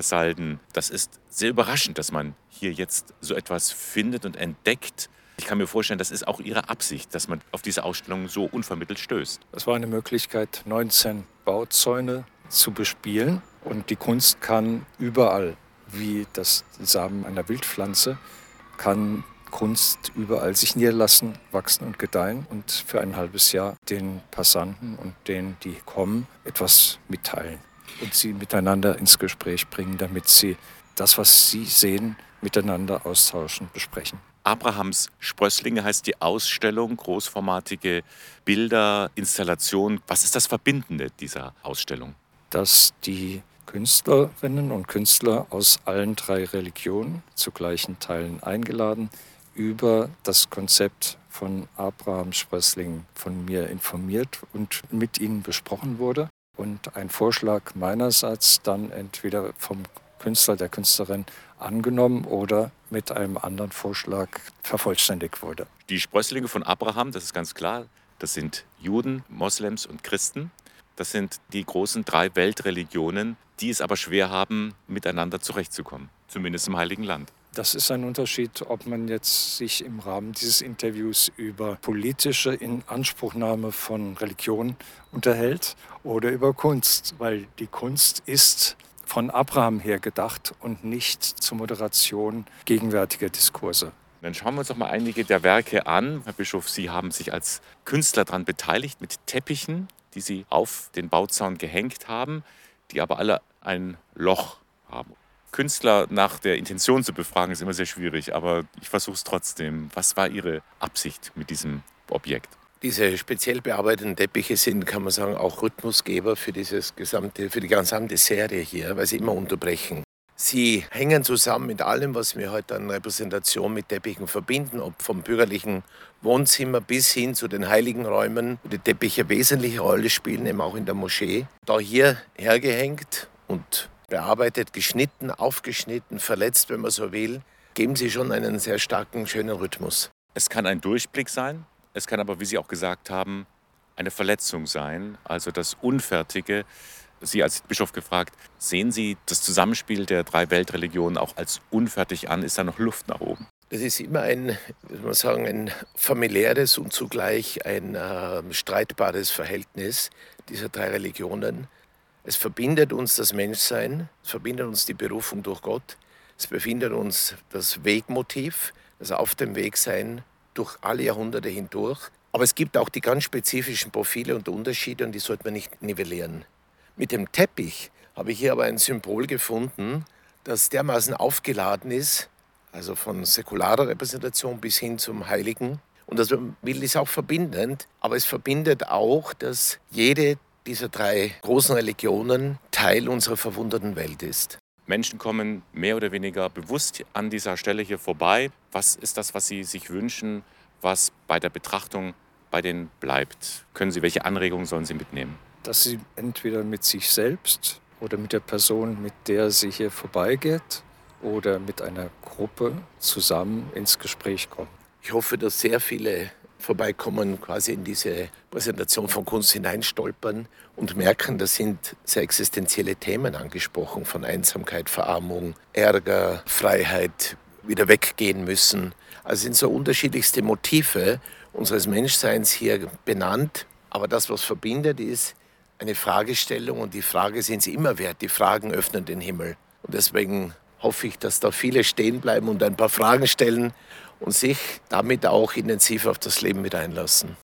Herr Salden. Das ist sehr überraschend, dass man hier jetzt so etwas findet und entdeckt. Ich kann mir vorstellen, das ist auch Ihre Absicht, dass man auf diese Ausstellung so unvermittelt stößt. Es war eine Möglichkeit, 19 Bauzäune zu bespielen. Und die Kunst kann überall, wie das Samen einer Wildpflanze, kann Kunst überall sich niederlassen, wachsen und gedeihen und für ein halbes Jahr den Passanten und denen, die kommen, etwas mitteilen und sie miteinander ins Gespräch bringen, damit sie das, was sie sehen, miteinander austauschen, besprechen. Abrahams Sprösslinge heißt die Ausstellung, großformatige Bilder, Installationen. Was ist das Verbindende dieser Ausstellung? Dass die Künstlerinnen und Künstler aus allen drei Religionen zu gleichen Teilen eingeladen über das Konzept von Abraham Sprössling von mir informiert und mit ihnen besprochen wurde. Und ein Vorschlag meinerseits dann entweder vom Künstler, der Künstlerin angenommen oder mit einem anderen Vorschlag vervollständigt wurde. Die Sprösslinge von Abraham, das ist ganz klar, das sind Juden, Moslems und Christen. Das sind die großen drei Weltreligionen, die es aber schwer haben, miteinander zurechtzukommen, zumindest im Heiligen Land. Das ist ein Unterschied, ob man jetzt sich im Rahmen dieses Interviews über politische Inanspruchnahme von Religion unterhält oder über Kunst, weil die Kunst ist von Abraham her gedacht und nicht zur Moderation gegenwärtiger Diskurse. Dann schauen wir uns doch mal einige der Werke an. Herr Bischof, Sie haben sich als Künstler daran beteiligt mit Teppichen, die Sie auf den Bauzaun gehängt haben, die aber alle ein Loch haben. Künstler nach der Intention zu befragen, ist immer sehr schwierig, aber ich versuche es trotzdem. Was war Ihre Absicht mit diesem Objekt? Diese speziell bearbeiteten Teppiche sind, kann man sagen, auch Rhythmusgeber für, dieses gesamte, für die gesamte Serie hier, weil sie immer unterbrechen. Sie hängen zusammen mit allem, was wir heute an Repräsentation mit Teppichen verbinden, ob vom bürgerlichen Wohnzimmer bis hin zu den heiligen Räumen, wo die Teppiche wesentliche Rolle spielen, eben auch in der Moschee. Da hier hergehängt und bearbeitet, geschnitten, aufgeschnitten, verletzt, wenn man so will, geben sie schon einen sehr starken, schönen Rhythmus. Es kann ein Durchblick sein, es kann aber, wie Sie auch gesagt haben, eine Verletzung sein, also das Unfertige. Sie als Bischof gefragt, sehen Sie das Zusammenspiel der drei Weltreligionen auch als unfertig an? Ist da noch Luft nach oben? Das ist immer ein, muss man sagen, ein familiäres und zugleich ein äh, streitbares Verhältnis dieser drei Religionen. Es verbindet uns das Menschsein, es verbindet uns die Berufung durch Gott, es verbindet uns das Wegmotiv, das Auf dem Weg sein durch alle Jahrhunderte hindurch. Aber es gibt auch die ganz spezifischen Profile und Unterschiede und die sollte man nicht nivellieren. Mit dem Teppich habe ich hier aber ein Symbol gefunden, das dermaßen aufgeladen ist, also von säkularer Repräsentation bis hin zum Heiligen. Und das will ist auch verbindend, aber es verbindet auch, dass jede dieser drei großen Religionen Teil unserer verwunderten Welt ist. Menschen kommen mehr oder weniger bewusst an dieser Stelle hier vorbei. Was ist das, was Sie sich wünschen, was bei der Betrachtung bei denen bleibt? Können Sie, welche Anregungen sollen Sie mitnehmen? Dass Sie entweder mit sich selbst oder mit der Person, mit der sie hier vorbeigeht, oder mit einer Gruppe zusammen ins Gespräch kommen. Ich hoffe, dass sehr viele vorbeikommen, quasi in diese Präsentation von Kunst hineinstolpern und merken, da sind sehr existenzielle Themen angesprochen, von Einsamkeit, Verarmung, Ärger, Freiheit, wieder weggehen müssen. Also sind so unterschiedlichste Motive unseres Menschseins hier benannt. Aber das, was verbindet, ist eine Fragestellung und die Frage sind sie immer wert. Die Fragen öffnen den Himmel. Und deswegen hoffe ich, dass da viele stehen bleiben und ein paar Fragen stellen und sich damit auch intensiv auf das Leben mit einlassen.